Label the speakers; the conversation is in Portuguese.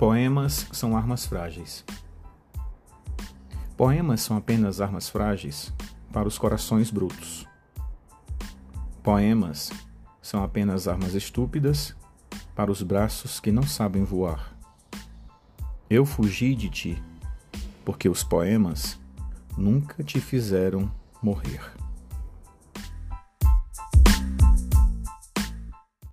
Speaker 1: Poemas são armas frágeis. Poemas são apenas armas frágeis para os corações brutos. Poemas são apenas armas estúpidas para os braços que não sabem voar. Eu fugi de ti, porque os poemas nunca te fizeram morrer.